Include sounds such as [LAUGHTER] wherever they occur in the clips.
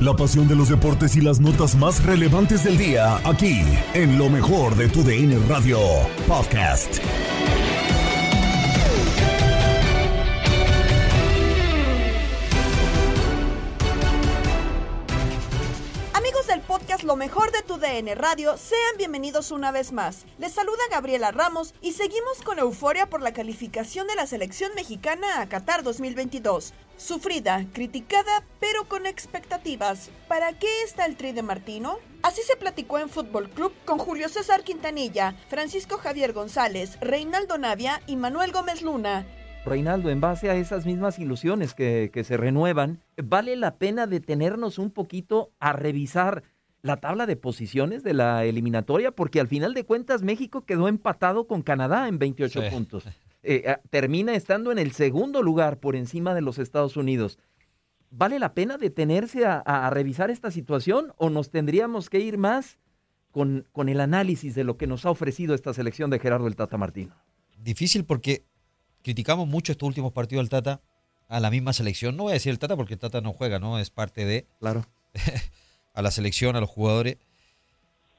La pasión de los deportes y las notas más relevantes del día, aquí, en lo mejor de tu DN Radio Podcast. Amigos del podcast Lo mejor de tu DN Radio, sean bienvenidos una vez más. Les saluda Gabriela Ramos y seguimos con euforia por la calificación de la selección mexicana a Qatar 2022. Sufrida, criticada, pero con expectativas. ¿Para qué está el tri de Martino? Así se platicó en Fútbol Club con Julio César Quintanilla, Francisco Javier González, Reinaldo Navia y Manuel Gómez Luna. Reinaldo, en base a esas mismas ilusiones que, que se renuevan, ¿vale la pena detenernos un poquito a revisar la tabla de posiciones de la eliminatoria? Porque al final de cuentas México quedó empatado con Canadá en 28 Sí. puntos. [LAUGHS] Eh, ah, termina estando en el segundo lugar por encima de los Estados Unidos. ¿Vale la pena detenerse a, a- a revisar esta situación o nos tendríamos que ir más con, con el análisis de lo que nos ha ofrecido esta selección de Gerardo el Tata Martino? Difícil porque criticamos mucho estos últimos partidos del Tata a la misma selección. No voy a decir el Tata porque el Tata no juega, ¿no? Es parte de. Claro. [LAUGHS] a la selección, a los jugadores.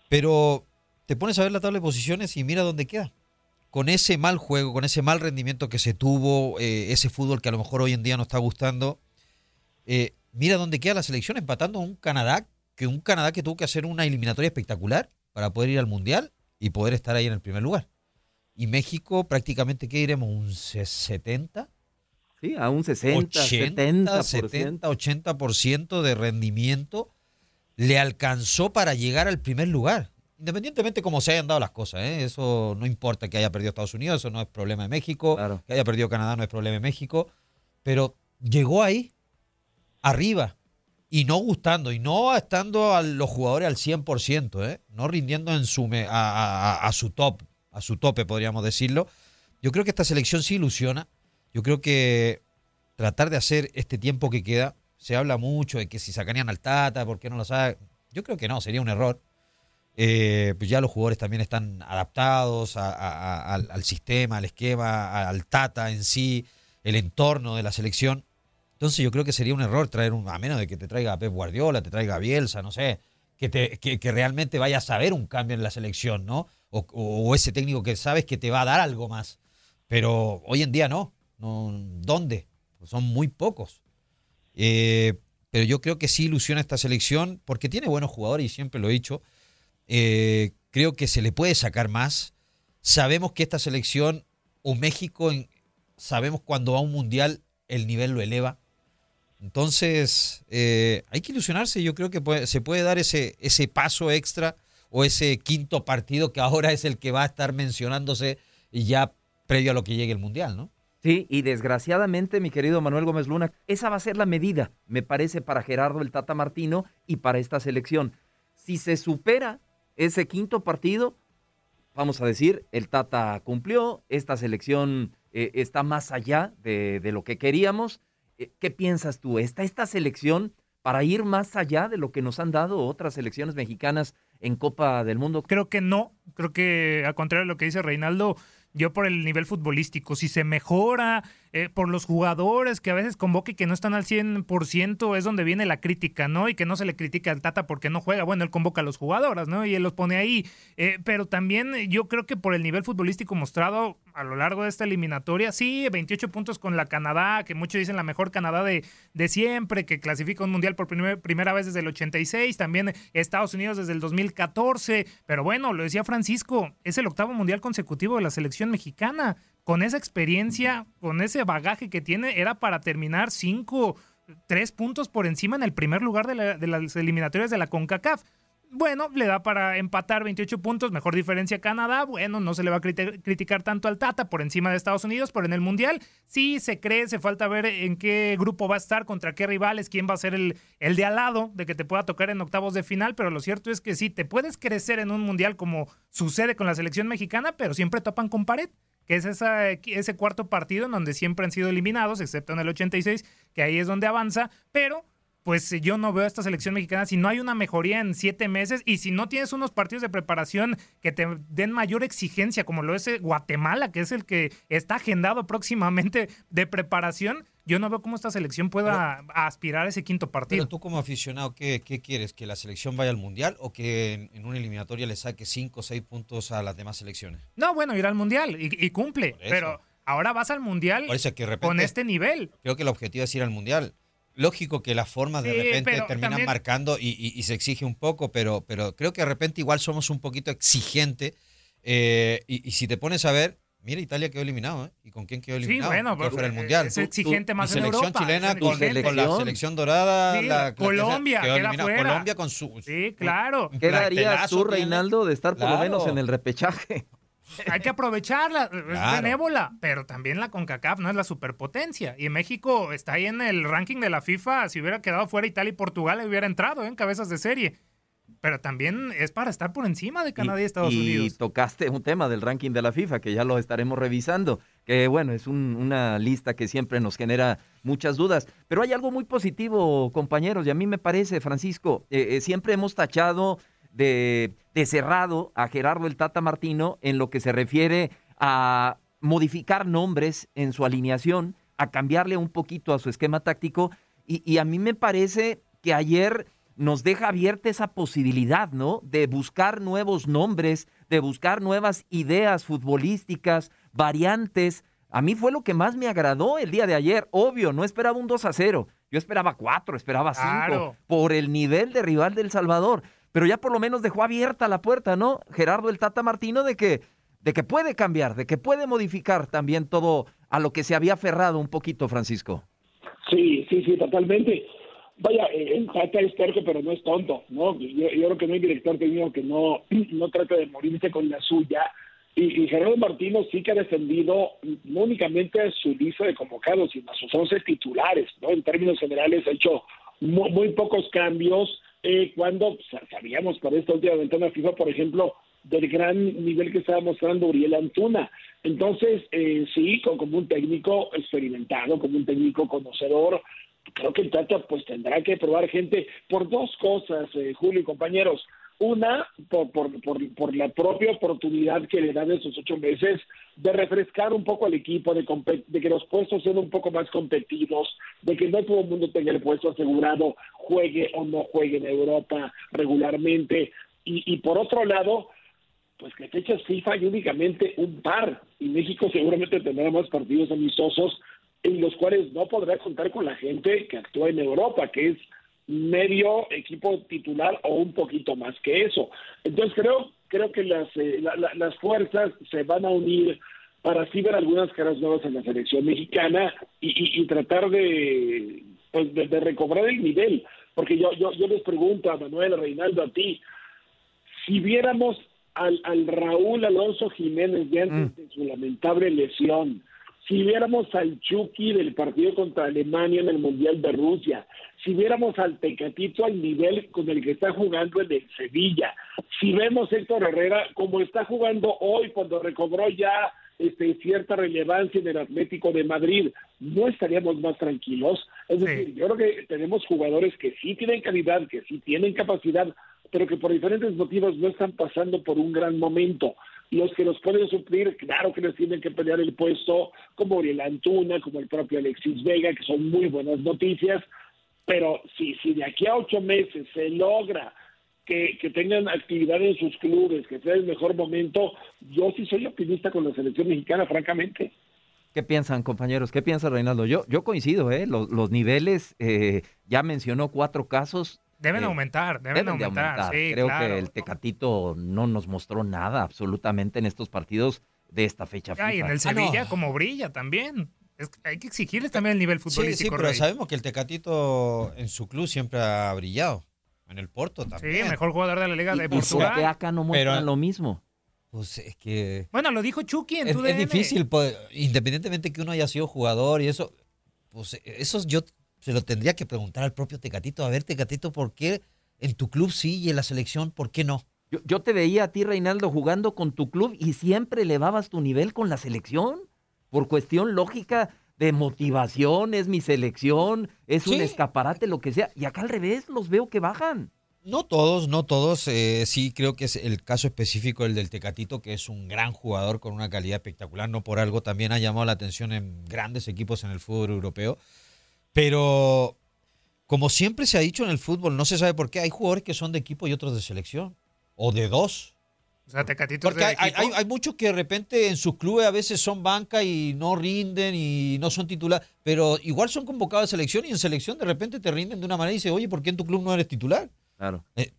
Pero te pones a ver la tabla de posiciones y mira dónde queda. Con ese mal juego, con ese mal rendimiento que se tuvo, eh, ese fútbol que a lo mejor hoy en día no está gustando, eh, mira dónde queda la selección empatando a un Canadá, que un Canadá que tuvo que hacer una eliminatoria espectacular para poder ir al Mundial y poder estar ahí en el primer lugar. Y México prácticamente, ¿qué diremos? ¿Un 70? Sí, a un 60, 80, 70%. 70, 80% de rendimiento le alcanzó para llegar al primer lugar. Independientemente cómo se hayan dado las cosas, ¿eh? eso no importa que haya perdido Estados Unidos, eso no es problema de México, que haya perdido Canadá no es problema de México, pero llegó ahí, arriba, y no gustando, y no estando a los jugadores al 100%, ¿eh? no rindiendo en su me- a, a- a- a su top, a su tope, podríamos decirlo. Yo creo que esta selección sí ilusiona. Yo creo que tratar de hacer este tiempo que queda, se habla mucho de que si sacarían al Tata, ¿por qué no lo sacan? Yo creo que no, sería un error. Eh, pues ya los jugadores también están adaptados al, sistema, al esquema, al Tata en sí, el entorno de la selección. Entonces yo creo que sería un error traer un, a menos de que te traiga a Pep Guardiola, te traiga a Bielsa, no sé, que, te, que, que realmente vayas a ver un cambio en la selección, ¿no? O, ese técnico que sabes que te va a dar algo más. Pero hoy en día no. no ¿Dónde? Son muy pocos. Eh, pero yo creo que sí ilusiona esta selección porque tiene buenos jugadores y siempre lo he dicho. Eh, creo que se le puede sacar más. Sabemos que esta selección o México, en- sabemos cuando va a un mundial el nivel lo eleva. Entonces, eh, hay que ilusionarse. Yo creo que se puede dar ese, ese paso extra o ese quinto partido que ahora es el que va a estar mencionándose ya previo a lo que llegue el Mundial, ¿no? Sí, y desgraciadamente, mi querido Manuel Gómez Luna, esa va a ser la medida, me parece, para Gerardo el Tata Martino y para esta selección. Si se supera ese quinto partido, vamos a decir, el Tata cumplió, esta selección eh, está más allá de, lo que queríamos. Eh, ¿Qué piensas tú? ¿Está esta selección para ir más allá de lo que nos han dado otras selecciones mexicanas en Copa del Mundo? Creo que no. Creo que, al contrario de lo que dice Reinaldo, yo por el nivel futbolístico, si se mejora, eh, por los jugadores que a veces convoca y que no están al 100%, es donde viene la crítica, ¿no? Y que no se le critica al Tata porque no juega. Bueno, él convoca a los jugadores, ¿no? Y él los pone ahí. Eh, pero también yo creo que por el nivel futbolístico mostrado a lo largo de esta eliminatoria, sí, 28 puntos con la Canadá, que muchos dicen la mejor Canadá de, de siempre, que clasifica un mundial por primer- primera vez desde el 86, también Estados Unidos desde el 2014. Pero bueno, lo decía Francisco, es el octavo mundial consecutivo de la selección mexicana. Con esa experiencia, con ese bagaje que tiene, era para terminar cinco, tres puntos por encima en el primer lugar de, la- de las eliminatorias de la CONCACAF. Bueno, le da para empatar 28 puntos, mejor diferencia Canadá. Bueno, no se le va a criti- criticar tanto al Tata por encima de Estados Unidos, pero en el Mundial sí se cree, se falta ver en qué grupo va a estar, contra qué rivales, quién va a ser el, el de al lado, de que te pueda tocar en octavos de final, pero lo cierto es que sí, te puedes crecer en un Mundial como sucede con la selección mexicana, pero siempre topan con pared que es ese cuarto partido en donde siempre han sido eliminados, excepto en el 86, que ahí es donde avanza, pero pues yo no veo a esta selección mexicana si no hay una mejoría en siete meses y si no tienes unos partidos de preparación que te den mayor exigencia, como lo es eh, Guatemala, que es el que está agendado próximamente de preparación, yo no veo cómo esta selección pueda aspirar a ese quinto partido. Pero tú como aficionado, ¿qué, qué quieres? ¿Que la selección vaya al Mundial o que en, en una eliminatoria le saque 5 o 6 puntos a las demás selecciones? No, bueno, ir al mundial y, y cumple, pero ahora vas al mundial eso que repente, con este nivel. Creo que el objetivo es ir al Mundial. Lógico que las formas de Sí, repente terminan también- marcando y, y- y se exige un poco, pero, pero creo que de repente igual somos un poquito exigente. eh, y, y si te pones a ver, mira, Italia quedó eliminado, ¿eh? ¿Y con quién quedó Sí, eliminado? bueno, Quedó pero fuera eh, Mundial. es exigente más en selección Europa. chilena con, exigente. con la selección dorada. Sí, la- Colombia, quedó queda fuera. Colombia con su... Sí, claro. ¿Qué Plantenazo tú. Reinaldo, de estar por lo menos en el repechaje? Hay que aprovecharla, es Claro. benévola, pero también la CONCACAF no es la superpotencia. Y México está ahí en el ranking de la FIFA. Si hubiera quedado fuera Italia y Portugal, hubiera entrado ¿eh? en cabezas de serie. Pero también es para estar por encima de Canadá y, Estados y Unidos. tocaste un tema del ranking de la FIFA, que ya lo estaremos revisando, que bueno, es un- una lista que siempre nos genera muchas dudas. Pero hay algo muy positivo, compañeros, y a mí me parece, Francisco, eh, eh, siempre hemos tachado de, de cerrado a Gerardo el Tata Martino en lo que se refiere a modificar nombres en su alineación, a cambiarle un poquito a su esquema táctico, y, y a mí me parece que ayer nos deja abierta esa posibilidad, ¿no? De buscar nuevos nombres, de buscar nuevas ideas futbolísticas, variantes. A mí fue lo que más me agradó el día de ayer. Obvio, no esperaba un 2 a 0. Yo esperaba 4, esperaba 5 Claro. por el nivel de rival del Salvador. Pero ya por lo menos dejó abierta la puerta, ¿no? Gerardo el Tata Martino de que, de que puede cambiar, de que puede modificar también todo a lo que se había aferrado un poquito, Francisco. Sí, sí, sí, totalmente. Vaya, eh, el Tata es terco, pero no es tonto, ¿no? Yo, yo creo que no hay director que no, [CLEARS THROAT] no trate de morirse con la suya. Y, Gerardo Martino sí que ha defendido no únicamente a su lista de convocados, sino a sus 11 titulares, ¿no? En términos generales ha hecho muy pocos cambios eh, cuando sa- sabíamos por esta última ventana FIFA, por ejemplo, del gran nivel que estaba mostrando Uriel Antuna. Entonces, eh, sí, como un técnico experimentado, como un técnico conocedor, creo que el Tata pues tendrá que probar gente por dos cosas, eh, Julio y compañeros. Una, por, por, por, por la propia oportunidad que le dan esos ocho meses de refrescar un poco al equipo, de, de que los puestos sean un poco más competidos, de que no todo el mundo tenga el puesto asegurado, juegue o no juegue en Europa regularmente. Y, y por otro lado, pues que fechas FIFA hay únicamente un par y México seguramente tendrá más partidos amistosos en los cuales no podrá contar con la gente que actúa en Europa, que es medio equipo titular o un poquito más que eso. Entonces creo creo que las eh, la- la- las fuerzas se van a unir para así ver algunas caras nuevas en la selección mexicana y, tratar de, pues de, recobrar el nivel. Porque yo, yo, yo les pregunto a Manuel, a Reinaldo, a ti, si viéramos al, al Raúl Alonso Jiménez de antes mm. de su lamentable lesión, si viéramos al Chucky del partido contra Alemania en el Mundial de Rusia, si viéramos al Tecatito al nivel con el que está jugando en el Sevilla, si vemos Héctor Herrera como está jugando hoy cuando recobró ya este, cierta relevancia en el Atlético de Madrid, ¿no estaríamos más tranquilos? Es decir, yo creo que tenemos jugadores que sí tienen calidad, que sí tienen capacidad, pero que por diferentes motivos no están pasando por un gran momento. Los que los pueden suplir, claro que les tienen que pelear el puesto, como Oriel Antuna, como el propio Alexis Vega, que son muy buenas noticias, pero si, si de aquí a ocho meses se logra que, que, tengan actividad en sus clubes, que sea el mejor momento, yo sí soy optimista con la selección mexicana, francamente. ¿Qué piensan, compañeros? ¿Qué piensa Reinaldo? Yo, yo coincido, ¿eh? Los, los niveles, eh, ya mencionó cuatro casos, Deben aumentar, deben, aumentar. Creo que el Tecatito no nos mostró nada absolutamente en estos partidos de esta fecha. Ah, y en el ah, Sevilla, como brilla también. hay que exigirles también el nivel futbolístico. Sí, sí pero sabemos que el Tecatito en su club siempre ha brillado. En el Porto también. Sí, mejor jugador de la Liga de Portugal. ¿Por acá no muestran lo mismo? Pues es que. Bueno, lo dijo Chucky en es, tu Es difícil, pues, independientemente que uno haya sido jugador y eso. Pues eso yo se lo tendría que preguntar al propio Tecatito. A ver, Tecatito, ¿por qué en tu club sí y en la selección, por qué no? Yo, te veía a ti, Reinaldo, jugando con tu club y siempre elevabas tu nivel con la selección. Por cuestión lógica de motivación, es mi selección, es un escaparate, lo que sea. Y acá al revés, los veo que bajan. No todos, no todos. Eh, sí, creo que es el caso específico el del Tecatito, que es un gran jugador con una calidad espectacular. No por algo también ha llamado la atención en grandes equipos en el fútbol europeo. Pero como siempre se ha dicho en el fútbol, no se sabe por qué, hay jugadores que son de equipo y otros de selección. O de dos. O sea, Porque hay, hay, muchos que de repente en sus clubes a veces son banca y no rinden y no son titular, pero igual son convocados a selección y en selección de repente te rinden de una manera y dices, oye, ¿por qué en tu club no eres titular? Claro. Eh,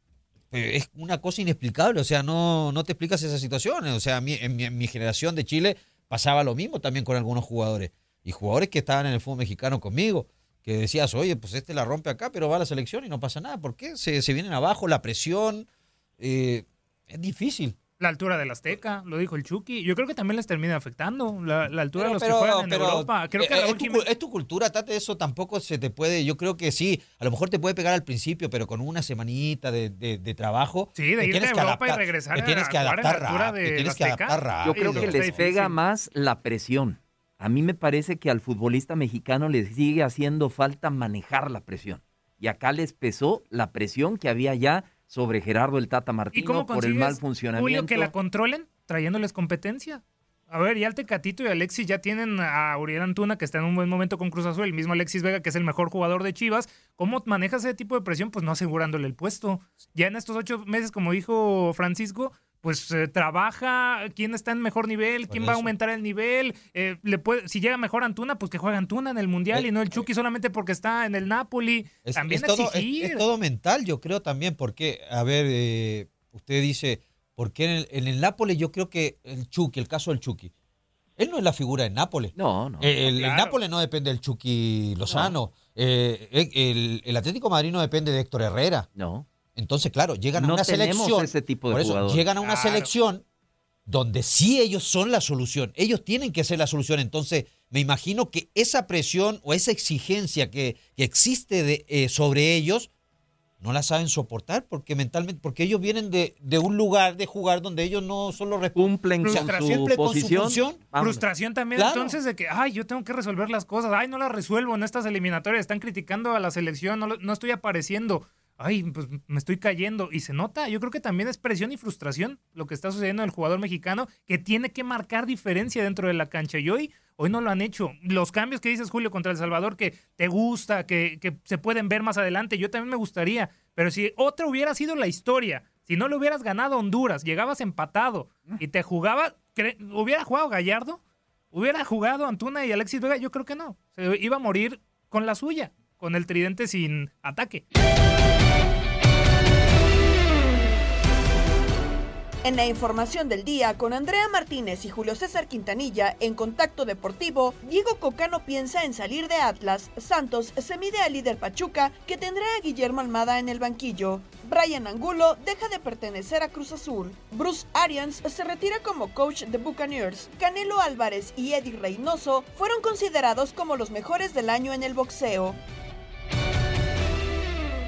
eh, es una cosa inexplicable, o sea, no, no te explicas esas situaciones. O sea, en, mi, en mi generación de Chile pasaba lo mismo también con algunos jugadores. Y jugadores que estaban en el fútbol mexicano conmigo que decías, oye, pues este la rompe acá, pero va a la selección y no pasa nada. ¿Por qué? Se, se vienen abajo, la presión. Eh, es difícil. La altura del Azteca, lo dijo el Chucky. Yo creo que también les termina afectando la, altura de los que juegan en Europa. Creo que es, tu, es, tu, cultura, Tate, eso tampoco se te puede. Yo creo que sí, a lo mejor te puede pegar al principio, pero con una semanita de, de, trabajo. Sí, de irte a Europa y regresar te tienes que adaptar rápido. Tienes que adaptar Yo creo que les pega más la presión. A mí me parece que al futbolista mexicano le sigue haciendo falta manejar la presión. Y acá les pesó la presión que había ya sobre Gerardo el Tata Martino por el mal funcionamiento. Julio, que la controlen trayéndoles competencia. A ver, ya el Tecatito y Alexis ya tienen a Uriel Antuna, que está en un buen momento con Cruz Azul, el mismo Alexis Vega, que es el mejor jugador de Chivas. ¿Cómo manejas ese tipo de presión? Pues no asegurándole el puesto. Ya en estos ocho meses, como dijo Francisco, pues eh, trabaja, quién está en mejor nivel, quién va a aumentar el nivel, eh, le puede, si llega mejor Antuna, pues que juegue Antuna en el Mundial eh, y no el Chucky solamente porque está en el Napoli. Es, también todo, es, todo mental, yo creo también, porque, a ver, usted dice, porque en el, en el Napoli yo creo que el Chucky, el caso del Chucky, él no es la figura de Nápoles. No, no. El, Nápoles no depende del Chucky Lozano. el, el, Atlético Madrid no depende de Héctor Herrera. No. Entonces, claro, llegan a una selección. Ese tipo de llegan a una selección donde sí ellos son la solución. Ellos tienen que ser la solución. Entonces, me imagino que esa presión o esa exigencia que, existe de, eh, sobre ellos no la saben soportar porque mentalmente, porque ellos vienen de, un lugar de jugar donde ellos no solo cumplen con su posición. Frustración también entonces de que, ay, yo tengo que resolver las cosas, ay, no las resuelvo en estas eliminatorias, están criticando a la selección, no, no estoy apareciendo ay, pues me estoy cayendo. Y se nota, yo creo que también es presión y frustración lo que está sucediendo en el jugador mexicano, que tiene que marcar diferencia dentro de la cancha. Y hoy, hoy no lo han hecho. Los cambios que dices, Julio, contra El Salvador, que te gusta, que, que se pueden ver más adelante, yo también me gustaría. Pero si otra hubiera sido la historia, si no le hubieras ganado a Honduras, llegabas empatado y te jugaba, ¿hubiera jugado Gallardo? ¿Hubiera jugado Antuna y Alexis Vega? Yo creo que no. Se iba a morir con la suya, con el tridente sin ataque. En la información del día, con Andrea Martínez y Julio César Quintanilla en Contacto Deportivo, Diego Cocano piensa en salir de Atlas, Santos se mide al líder Pachuca, que tendrá a Guillermo Almada en el banquillo. Brian Angulo deja de pertenecer a Cruz Azul. Bruce Arians se retira como coach de Buccaneers. Canelo Álvarez y Eddie Reynoso fueron considerados como los mejores del año en el boxeo.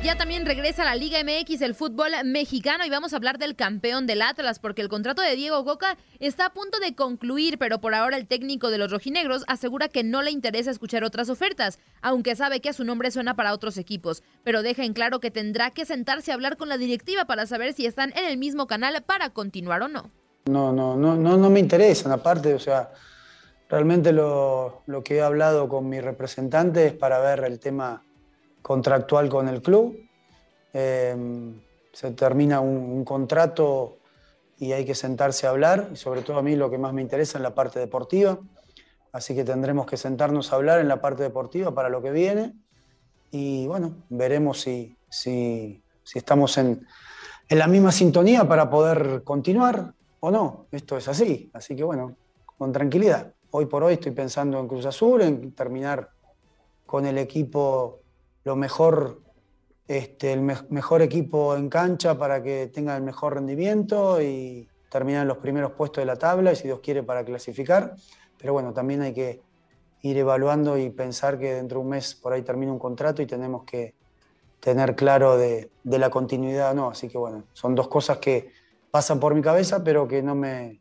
Ya también regresa a la Liga MX el fútbol mexicano y vamos a hablar del campeón del Atlas porque el contrato de Diego Coca está a punto de concluir, pero por ahora el técnico de los rojinegros asegura que no le interesa escuchar otras ofertas, aunque sabe que a su nombre suena para otros equipos, pero deja en claro que tendrá que sentarse a hablar con la directiva para saber si están en el mismo canal para continuar o no. No, no, no, no, no me interesan, aparte, o sea, realmente lo, lo que he hablado con mi representante es para ver el tema contractual con el club. Eh, se termina un, contrato y hay que sentarse a hablar, y sobre todo a mí lo que más me interesa es la parte deportiva, así que tendremos que sentarnos a hablar en la parte deportiva para lo que viene y bueno, veremos si, si, si estamos en, en la misma sintonía para poder continuar o no, esto es así, así que bueno, con tranquilidad. Hoy por hoy estoy pensando en Cruz Azul, en terminar con el equipo lo mejor, este, el mejor equipo en cancha para que tenga el mejor rendimiento y terminar en los primeros puestos de la tabla y si Dios quiere para clasificar. Pero bueno, también hay que ir evaluando y pensar que dentro de un mes por ahí termina un contrato y tenemos que tener claro de, la continuidad o no. Así que bueno, son dos cosas que pasan por mi cabeza, pero que no me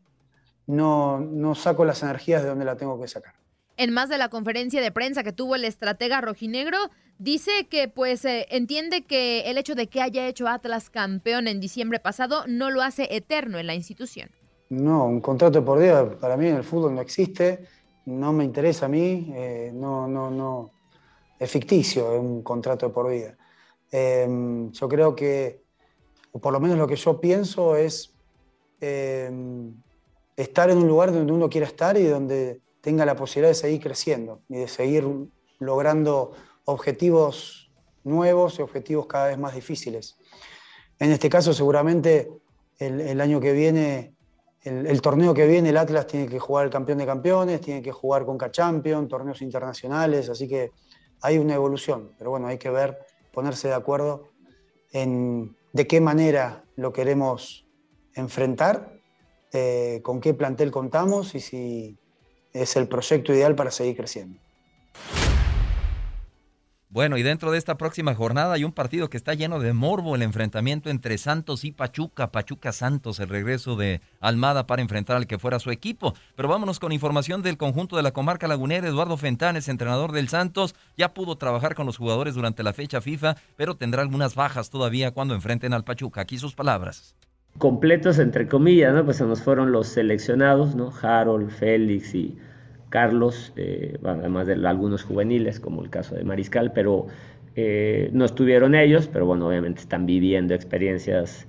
no, no saco las energías de donde la tengo que sacar. En más de la conferencia de prensa que tuvo el estratega rojinegro, Dice que pues eh, entiende que el hecho de que haya hecho Atlas campeón en diciembre pasado no lo hace eterno en la institución. No, un contrato por día para mí en el fútbol no existe, no me interesa a mí, eh, no, no, no, es ficticio, es un contrato por vida. Em, yo creo que, o por lo menos lo que yo pienso es em, estar en un lugar donde uno quiera estar y donde tenga la posibilidad de seguir creciendo y de seguir logrando objetivos nuevos y objetivos cada vez más difíciles. En este caso, seguramente el, año que viene, el, torneo que viene, el Atlas tiene que jugar el campeón de campeones, tiene que jugar con K-Champion, torneos internacionales, así que hay una evolución, pero bueno, hay que ver, ponerse de acuerdo en de qué manera lo queremos enfrentar, eh, con qué plantel contamos y si es el proyecto ideal para seguir creciendo. Bueno, y dentro de esta próxima jornada hay un partido que está lleno de morbo, el enfrentamiento entre Santos y Pachuca, Pachuca Santos, el regreso de Almada para enfrentar al que fuera su equipo. Pero vámonos con información del conjunto de la comarca lagunera, Eduardo Fentanes, entrenador del Santos, ya pudo trabajar con los jugadores durante la fecha FIFA, pero tendrá algunas bajas todavía cuando enfrenten al Pachuca. Aquí sus palabras. Completos entre comillas, ¿no? Pues se nos fueron los seleccionados, ¿no? Harold, Félix y Carlos, eh, además de algunos juveniles, como el caso de Mariscal, pero eh, no estuvieron ellos, pero bueno, obviamente están viviendo experiencias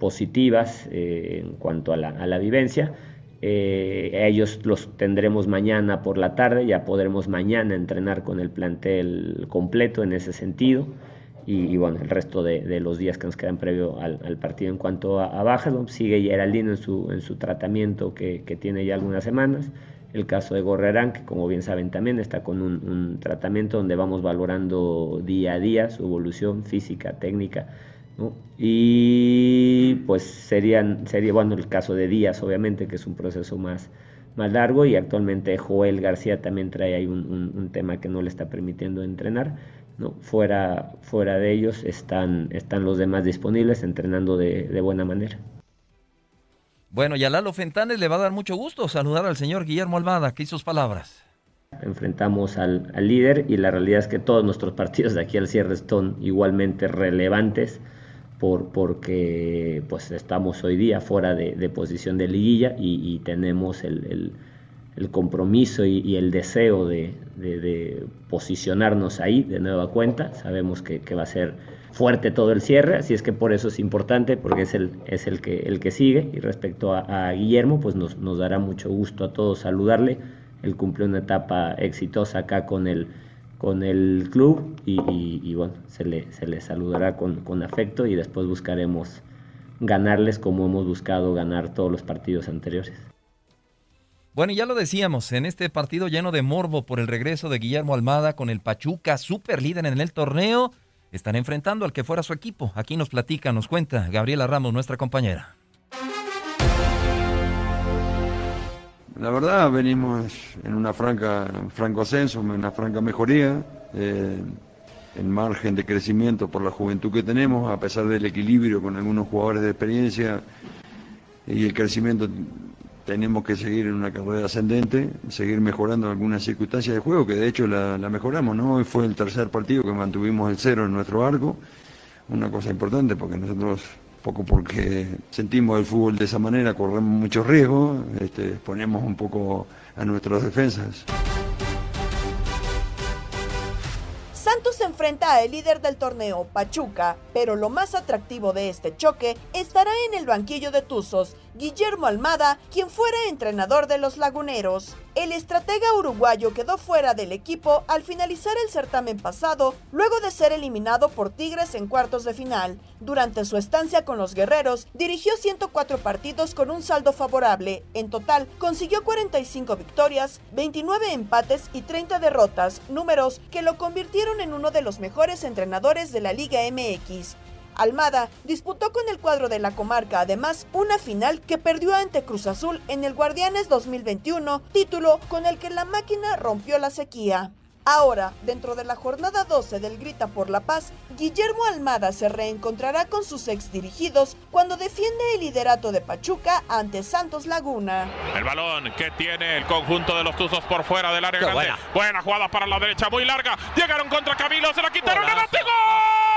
positivas eh, en cuanto a la, vivencia. ellos los tendremos mañana por la tarde, ya podremos mañana entrenar con el plantel completo en ese sentido. Y, bueno, el resto de, los días que nos quedan previo al, partido en cuanto a, bajas, sigue Geraldino en su, en su tratamiento que tiene ya algunas semanas el caso de Gorrerán, que como bien saben también está con un, tratamiento donde vamos valorando día a día su evolución física, técnica, y pues serían, sería bueno el caso de Díaz, obviamente, que es un proceso más, más largo, y actualmente Joel García también trae ahí un, tema que no le está permitiendo entrenar. ¿no? Fuera, fuera de ellos están, están los demás disponibles entrenando de buena manera. Bueno, y a Lalo Fentanes le va a dar mucho gusto saludar al señor Guillermo Almada. Aquí sus palabras. Enfrentamos al, líder y la realidad es que todos nuestros partidos de aquí al cierre son igualmente relevantes por, porque pues estamos hoy día fuera de, posición de liguilla y, tenemos el, compromiso y, el deseo de, posicionarnos ahí de nueva cuenta. Sabemos que, que va a ser fuerte todo el cierre, así es que por eso es importante, porque es el, es el, que, el que sigue. Y respecto a, Guillermo, pues nos, nos, dará mucho gusto a todos saludarle. Él cumplió una etapa exitosa acá con el, con el club y, bueno, se le, se le saludará con, con, afecto y después buscaremos ganarles como hemos buscado ganar todos los partidos anteriores. Bueno, ya lo decíamos, en este partido lleno de morbo por el regreso de Guillermo Almada con el Pachuca, super líder en el torneo, están enfrentando al que fuera su equipo. Aquí nos platica, nos cuenta Gabriela Ramos, nuestra compañera. La verdad, venimos en una franca, un franco ascenso, una franca mejoría, eh, en margen de crecimiento por la juventud que tenemos, a pesar del equilibrio con algunos jugadores de experiencia y el crecimiento tenemos que seguir en una carrera ascendente, seguir mejorando algunas circunstancias de juego, que de hecho la, mejoramos, ¿no? Hoy fue el tercer partido que mantuvimos el cero en nuestro arco, una cosa importante porque nosotros, poco porque sentimos el fútbol de esa manera, corremos muchos riesgos, este, ponemos un poco a nuestras defensas. Al líder del torneo, Pachuca, pero lo más atractivo de este choque estará en el banquillo de Tuzos, Guillermo Almada, quien fuera entrenador de los laguneros. El estratega uruguayo quedó fuera del equipo al finalizar el certamen pasado, luego de ser eliminado por Tigres en cuartos de final. Durante su estancia con los guerreros, dirigió 104 partidos con un saldo favorable. En total, consiguió 45 victorias, 29 empates y 30 derrotas, números que lo convirtieron en uno de los mejores entrenadores de la Liga MX. Almada disputó con el cuadro de la comarca además una final que perdió ante Cruz Azul en el Guardianes 2021, título con el que la máquina rompió la sequía. Ahora, dentro de la jornada 12 del Grita por la Paz, Guillermo Almada se reencontrará con sus ex dirigidos cuando defiende el liderato de Pachuca ante Santos Laguna. El balón que tiene el conjunto de los Tuzos por fuera del área grande. Buena. buena. jugada para la derecha, muy larga. Llegaron contra Camilo, se la quitaron. ¡El Pachuca.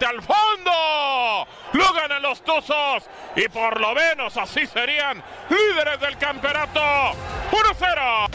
Al fondo. Lo ganan los Tuzos. Y por lo menos así serían líderes del campeonato. 1-0.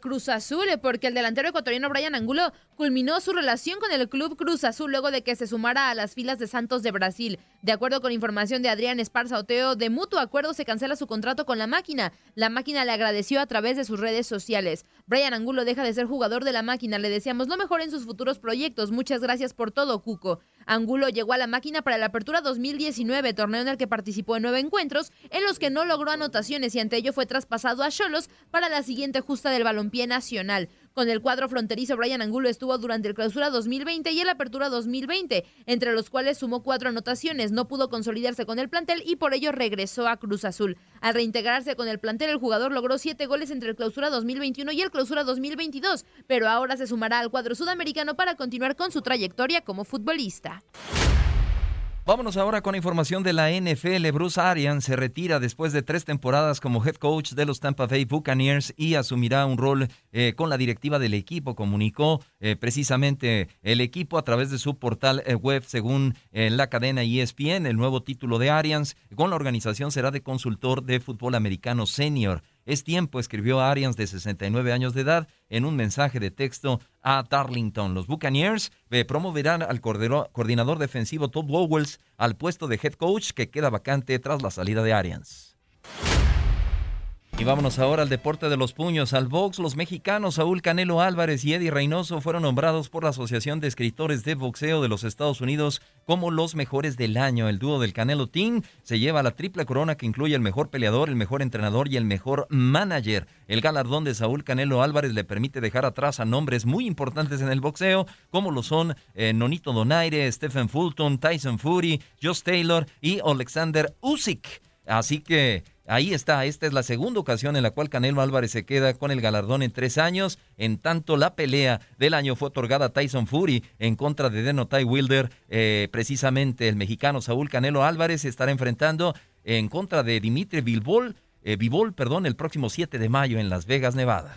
Cruz Azul, porque el delantero ecuatoriano Brian Angulo culminó su relación con el club Cruz Azul luego de que se sumara a las filas de Santos de Brasil. De acuerdo con información de Adrián Esparza Oteo, de mutuo acuerdo se cancela su contrato con la máquina. La máquina le agradeció a través de sus redes sociales. Brian Angulo deja de ser jugador de la máquina. Le deseamos lo mejor en sus futuros proyectos. Muchas gracias por todo, Cuco. Angulo llegó a la máquina para la Apertura 2019, torneo en el que participó en nueve encuentros, en los que no logró anotaciones y ante ello fue traspasado a Cholos para la siguiente justa del balompié nacional. Con el cuadro fronterizo, Brian Angulo estuvo durante el clausura 2020 y el apertura 2020, entre los cuales sumó cuatro anotaciones. No pudo consolidarse con el plantel y por ello regresó a Cruz Azul. Al reintegrarse con el plantel, el jugador logró siete goles entre el clausura 2021 y el clausura 2022, pero ahora se sumará al cuadro sudamericano para continuar con su trayectoria como futbolista. Vámonos ahora con información de la NFL. Bruce Arians se retira después de tres temporadas como head coach de los Tampa Bay Buccaneers y asumirá un rol eh, con la directiva del equipo. Comunicó eh, precisamente el equipo a través de su portal eh, web, según la cadena ESPN. El nuevo título de Arians con la organización será de consultor de fútbol americano senior. Es tiempo, escribió Arians de 69 años de edad en un mensaje de texto a Darlington. Los Buccaneers eh, promoverán al coordinador defensivo Todd Bowles al puesto de head coach que queda vacante tras la salida de Arians. Y vámonos ahora al deporte de los puños. Al box, los mexicanos Saúl Canelo Álvarez y Eddie Reynoso fueron nombrados por la Asociación de Escritores de Boxeo de los Estados Unidos como los mejores del año. El dúo del Canelo Team se lleva la triple corona que incluye el mejor peleador, el mejor entrenador y el mejor manager. El galardón de Saúl Canelo Álvarez le permite dejar atrás a nombres muy importantes en el boxeo, como lo son eh, Nonito Donaire, Stephen Fulton, Tyson Fury, Josh Taylor y Alexander Usyk. Así que Ahí está, esta es la segunda ocasión en la cual Canelo Álvarez se queda con el galardón en tres años. En tanto, la pelea del año fue otorgada a Tyson Fury en contra de Denotai Wilder. Eh, precisamente el mexicano Saúl Canelo Álvarez estará enfrentando en contra de Dimitri Bilbol, eh, perdón, el próximo 7 de mayo en Las Vegas, Nevada.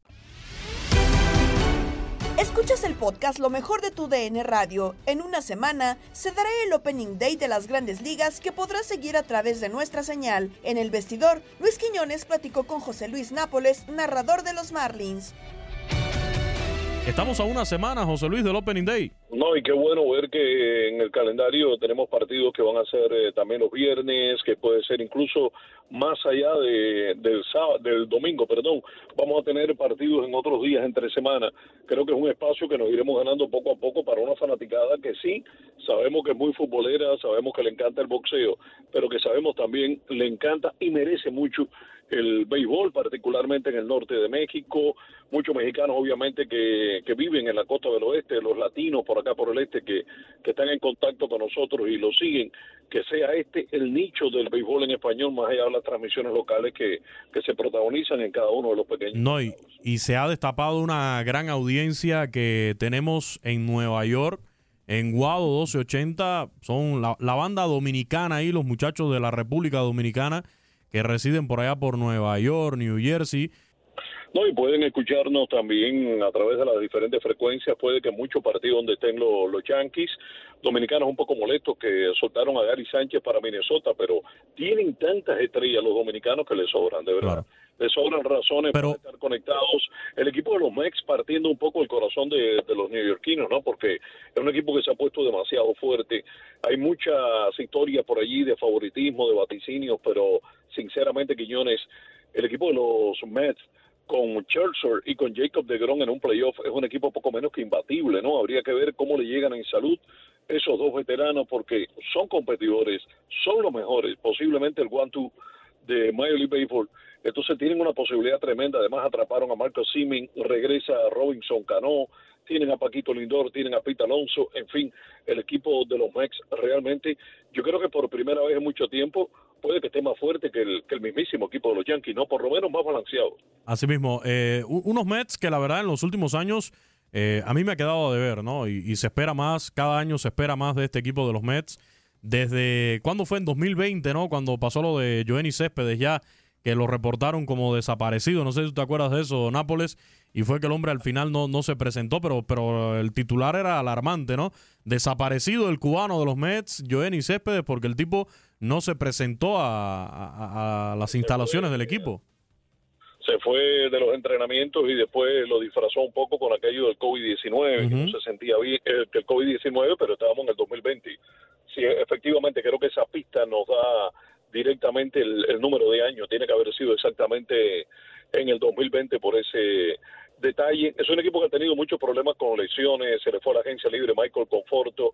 Escuchas el podcast Lo mejor de tu DN Radio. En una semana se dará el Opening Day de las grandes ligas que podrás seguir a través de nuestra señal. En el vestidor, Luis Quiñones platicó con José Luis Nápoles, narrador de los Marlins. Estamos a una semana, José Luis, del Opening Day. No, y qué bueno ver que en el calendario tenemos partidos que van a ser eh, también los viernes, que puede ser incluso más allá de, del sábado, del domingo, perdón. Vamos a tener partidos en otros días entre semana. Creo que es un espacio que nos iremos ganando poco a poco para una fanaticada que sí, sabemos que es muy futbolera, sabemos que le encanta el boxeo, pero que sabemos también le encanta y merece mucho el béisbol, particularmente en el norte de México, muchos mexicanos obviamente que, que viven en la costa del oeste, los latinos por acá por el este que, que están en contacto con nosotros y lo siguen, que sea este el nicho del béisbol en español, más allá de las transmisiones locales que, que se protagonizan en cada uno de los pequeños. No, y, y se ha destapado una gran audiencia que tenemos en Nueva York. En Guado 1280 son la, la banda dominicana ahí, los muchachos de la República Dominicana que residen por allá por Nueva York, New Jersey. No, y pueden escucharnos también a través de las diferentes frecuencias. Puede que muchos partidos donde estén los, los Yankees, dominicanos un poco molestos que soltaron a Gary Sánchez para Minnesota, pero tienen tantas estrellas los dominicanos que les sobran, de verdad. Les sobran razones para estar conectados. El equipo de los Mex partiendo un poco el corazón de, de los neoyorquinos, ¿no? Porque es un equipo que se ha puesto demasiado fuerte. Hay muchas historias por allí de favoritismo, de vaticinios, pero sinceramente, Quiñones, el equipo de los Mets con Scherzer y con Jacob de Gron en un playoff es un equipo poco menos que imbatible, ¿no? Habría que ver cómo le llegan en salud esos dos veteranos porque son competidores, son los mejores, posiblemente el one-two de Major League Baseball. Entonces tienen una posibilidad tremenda. Además atraparon a Marcos Simming, regresa a Robinson Cano, tienen a Paquito Lindor, tienen a Pete Alonso, en fin, el equipo de los Mex realmente, yo creo que por primera vez en mucho tiempo puede que esté más fuerte que el, mismísimo equipo de los Yankees, no, por lo menos más balanceado. Asimismo, eh, unos Mets que la verdad en los últimos años eh, a mí me ha quedado de ver, ¿no? Y, y se espera más, cada año se espera más de este equipo de los Mets. Desde, ¿cuándo fue? En 2020, ¿no? Cuando pasó lo de Joenny Céspedes ya, que lo reportaron como desaparecido. No sé si tú te acuerdas de eso, Nápoles. Y fue que el hombre al final no, no se presentó, pero, pero el titular era alarmante, ¿no? Desaparecido el cubano de los Mets, Joenny Céspedes, porque el tipo no se presentó a, a- a las instalaciones del equipo. se fue de los entrenamientos y después lo disfrazó un poco con aquello del COVID-19, que no se sentía bien, eh, que el COVID-19, pero estábamos en el 2020. Sí, efectivamente, creo que esa pista nos da directamente el, número de años, tiene que haber sido exactamente en el 2020 por ese detalle. Es un equipo que ha tenido muchos problemas con lesiones, se le fue a la agencia libre Michael Conforto.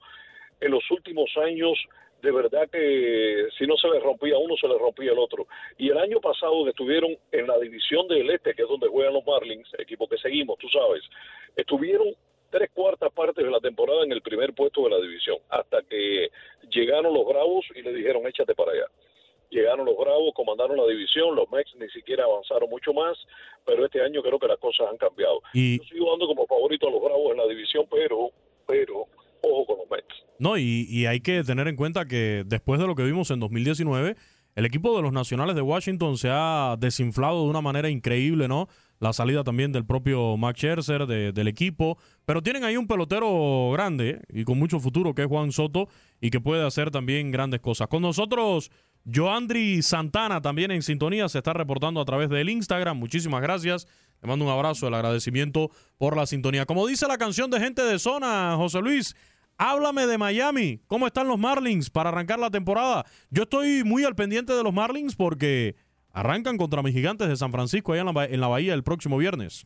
En los últimos años, de verdad que si no se le rompía uno, se le rompía el otro. Y el año pasado que estuvieron en la división del Este, que es donde juegan los Marlins, equipo que seguimos, tú sabes, estuvieron tres cuartas partes de la temporada en el primer puesto de la división, hasta que llegaron los Bravos y le dijeron échate para allá. Llegaron los Bravos, comandaron la división, los Mex ni siquiera avanzaron mucho más, pero este año creo que las cosas han cambiado. Y, Yo sigo dando como favorito a los Bravos en la división, pero, pero, ojo con los Mets. No, y, y hay que tener en cuenta que después de lo que vimos en 2019, el equipo de los Nacionales de Washington se ha desinflado de una manera increíble, ¿no? La salida también del propio Max Scherzer, de- del equipo. Pero tienen ahí un pelotero grande y con mucho futuro, que es Juan Soto, y que puede hacer también grandes cosas. Con nosotros, Joandri Santana, también en sintonía, se está reportando a través del Instagram. Muchísimas gracias. Le mando un abrazo, el agradecimiento por la sintonía. Como dice la canción de gente de zona, José Luis, Háblame de Miami. ¿Cómo están los Marlins para arrancar la temporada? Yo estoy muy al pendiente de los Marlins porque arrancan contra mis gigantes de San Francisco allá en la, en la bahía el próximo viernes.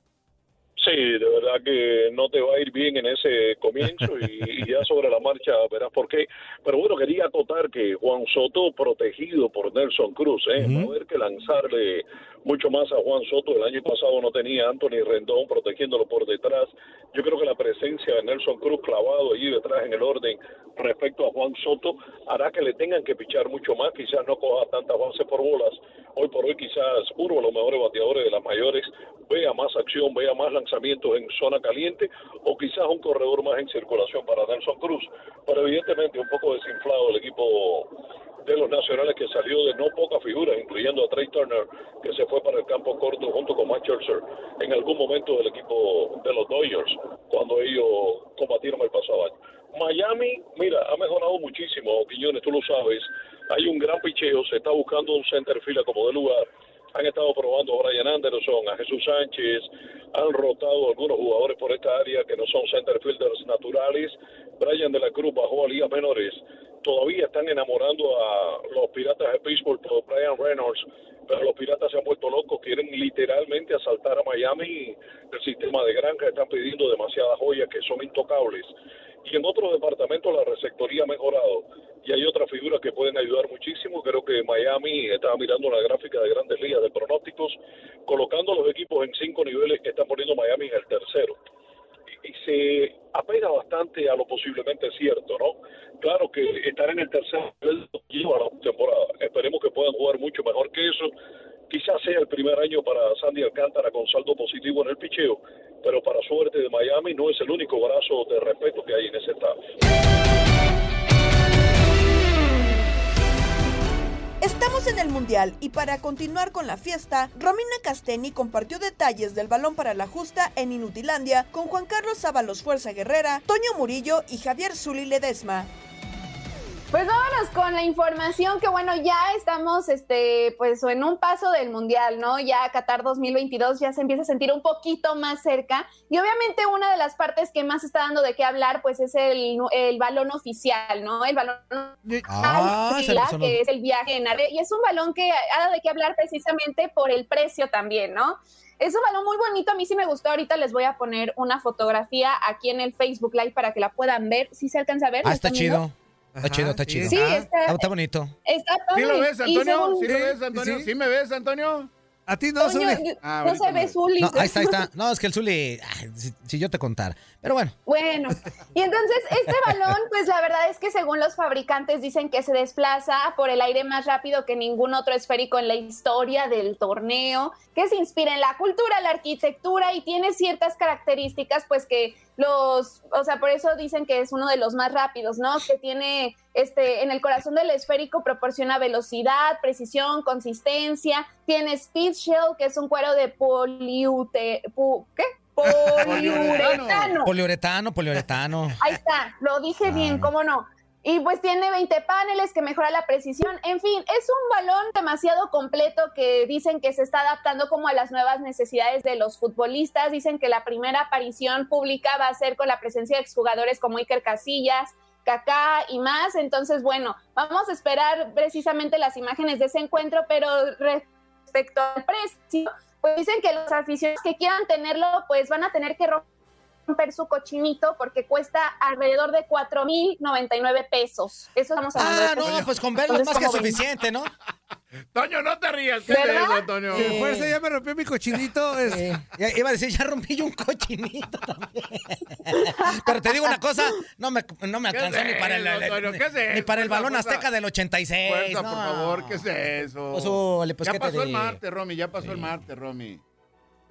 Sí, de verdad que no te va a ir bien en ese comienzo y, [LAUGHS] y ya sobre la marcha verás por qué. Pero bueno, quería acotar que Juan Soto, protegido por Nelson Cruz, ¿eh? va a haber que lanzarle mucho más a Juan Soto. El año pasado no tenía Anthony Rendón protegiéndolo por detrás. Yo creo que la presencia de Nelson Cruz clavado allí detrás en el orden respecto a Juan Soto hará que le tengan que pichar mucho más. Quizás no coja tantas bases por bolas. Hoy por hoy quizás uno de los mejores bateadores de las mayores vea más acción, vea más lanzamientos en zona caliente o quizás un corredor más en circulación para Nelson Cruz. Pero evidentemente un poco desinflado el equipo de los nacionales que salió de no pocas figuras, incluyendo a Trey Turner, que se fue para el campo corto junto con Matt Scherzer en algún momento del equipo de los Dodgers, cuando ellos combatieron el pasado año. Miami, mira, ha mejorado muchísimo, Quiñones, tú lo sabes. Hay un gran picheo, se está buscando un center field como de lugar. Han estado probando a Brian Anderson, a Jesús Sánchez, han rotado algunos jugadores por esta área que no son center fielders naturales. Brian de la Cruz bajó a ligas menores. Todavía están enamorando a los piratas de Pittsburgh por Brian Reynolds, pero los piratas se han vuelto locos, quieren literalmente asaltar a Miami. El sistema de granja están pidiendo demasiadas joyas que son intocables. Y en otros departamentos la receptoría ha mejorado y hay otras figuras que pueden ayudar muchísimo. Creo que Miami estaba mirando la gráfica de grandes ligas de pronósticos, colocando los equipos en cinco niveles están poniendo Miami en el tercero. Y, se apega bastante a lo posiblemente cierto, ¿no? Claro que estar en el tercer nivel lleva la temporada. Esperemos que puedan jugar mucho mejor que eso. Quizás sea el primer año para Sandy Alcántara con saldo positivo en el picheo, pero para suerte de Miami no es el único brazo de respeto que hay en ese estado. Estamos en el Mundial y para continuar con la fiesta, Romina Casteni compartió detalles del balón para la justa en Inutilandia con Juan Carlos Ábalos Fuerza Guerrera, Toño Murillo y Javier Zuli Ledesma. Pues vámonos con la información que bueno, ya estamos este pues en un paso del Mundial, ¿no? Ya Qatar 2022 ya se empieza a sentir un poquito más cerca y obviamente una de las partes que más está dando de qué hablar pues es el, el balón oficial, ¿no? El balón Ah, que es el viaje en ave y es un balón que ha dado de qué hablar precisamente por el precio también, ¿no? Es un balón muy bonito, a mí sí me gustó. Ahorita les voy a poner una fotografía aquí en el Facebook Live para que la puedan ver. ¿Sí se alcanza a ver? Ah, ¿Lo está chido. Está chido, está chido. Sí, está- está bonito. Está ¿Sí lo ves, Antonio? según- ¿Sí lo ves, Antonio? ¿Sí me ves, Antonio? A ti no, Zuli. no- Ah, no se ve Zuli. No, ahí está, ahí está. [LAUGHS] No, es que el Zuli, si, si yo te contara. Pero bueno. Bueno, y entonces este [LAUGHS] balón, pues la verdad es que según los fabricantes dicen que se desplaza por el aire más rápido que ningún otro esférico en la historia del torneo, que se inspira en la cultura, la arquitectura y tiene ciertas características, pues que los, o sea, por eso dicen que es uno de los más rápidos, ¿no? Que tiene, este, en el corazón del esférico proporciona velocidad, precisión, consistencia, tiene speed shell, que es un cuero de poliute, pu- ¿qué? Poliuretano. Poliuretano, poliuretano. Ahí está, lo dije bien, cómo no. Y pues tiene 20 paneles que mejora la precisión. En fin, es un balón demasiado completo que dicen que se está adaptando como a las nuevas necesidades de los futbolistas. Dicen que la primera aparición pública va a ser con la presencia de exjugadores como Iker Casillas, Kaká y más. Entonces, bueno, vamos a esperar precisamente las imágenes de ese encuentro, pero respecto al precio, pues dicen que los aficionados que quieran tenerlo, pues van a tener que romper su cochinito porque cuesta alrededor de 4.099 pesos. Eso estamos hablando. Ah, de no, pues con verlo es más que suficiente, ¿no? [LAUGHS] Toño, no te rías. ¿Qué. Sí. Fuerza, ya me rompió mi cochinito. Ya iba a decir, ya rompí yo un cochinito también. [LAUGHS] Pero te digo una cosa, no me, no me ¿Qué alcanzó es ni para el, eso, Antonio? ¿Qué es ni para el balón fuerza. azteca del 86. Fuerza, no. por favor, ¿qué es eso? Pues, ole, pues, ya ¿qué te pasó el martes, Romy, ya pasó el martes, Romy.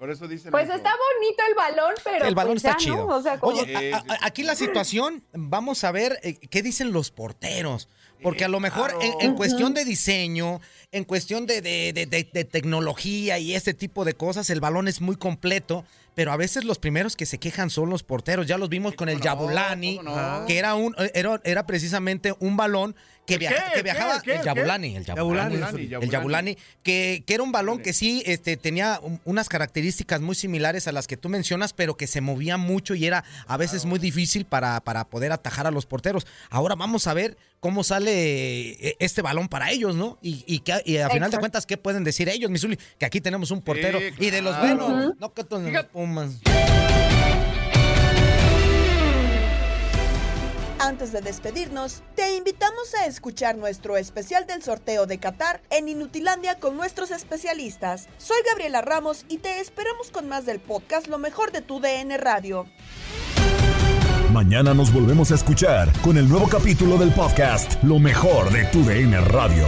Por eso dicen Pues eso. está bonito el balón, pero el balón pues está ya, chido. ¿no? O sea, como- Oye, a- a- aquí la situación, vamos a ver eh, qué dicen los porteros. Porque a lo mejor en, en cuestión de diseño, en cuestión de, de- de- de- de tecnología y ese tipo de cosas, el balón es muy completo. Pero a veces los primeros que se quejan son los porteros. Ya los vimos con el Yabulani, no? que era un era, era precisamente un balón que, viaja- qué? que ¿Qué? viajaba. ¿Qué? El. Yabulani, el Yabulani. Yabulani, El Yabulani. Que, que era un balón que sí este, tenía un- unas características muy similares a las que tú mencionas, pero que se movía mucho y era a veces muy difícil para, para poder atajar a los porteros. Ahora vamos a ver cómo sale eh, este balón para ellos, ¿no? Y, y, que, y a final de cuentas, ¿qué pueden decir ellos, Misuli? Que aquí tenemos un portero Sí, y de los buenos, no que Pumas. Antes de despedirnos, te invitamos a escuchar nuestro especial del sorteo de Qatar en Inutilandia con nuestros especialistas. Soy Gabriela Ramos y te esperamos con más del podcast Lo mejor de tu DN Radio. Mañana nos volvemos a escuchar con el nuevo capítulo del podcast Lo mejor de tu DN Radio.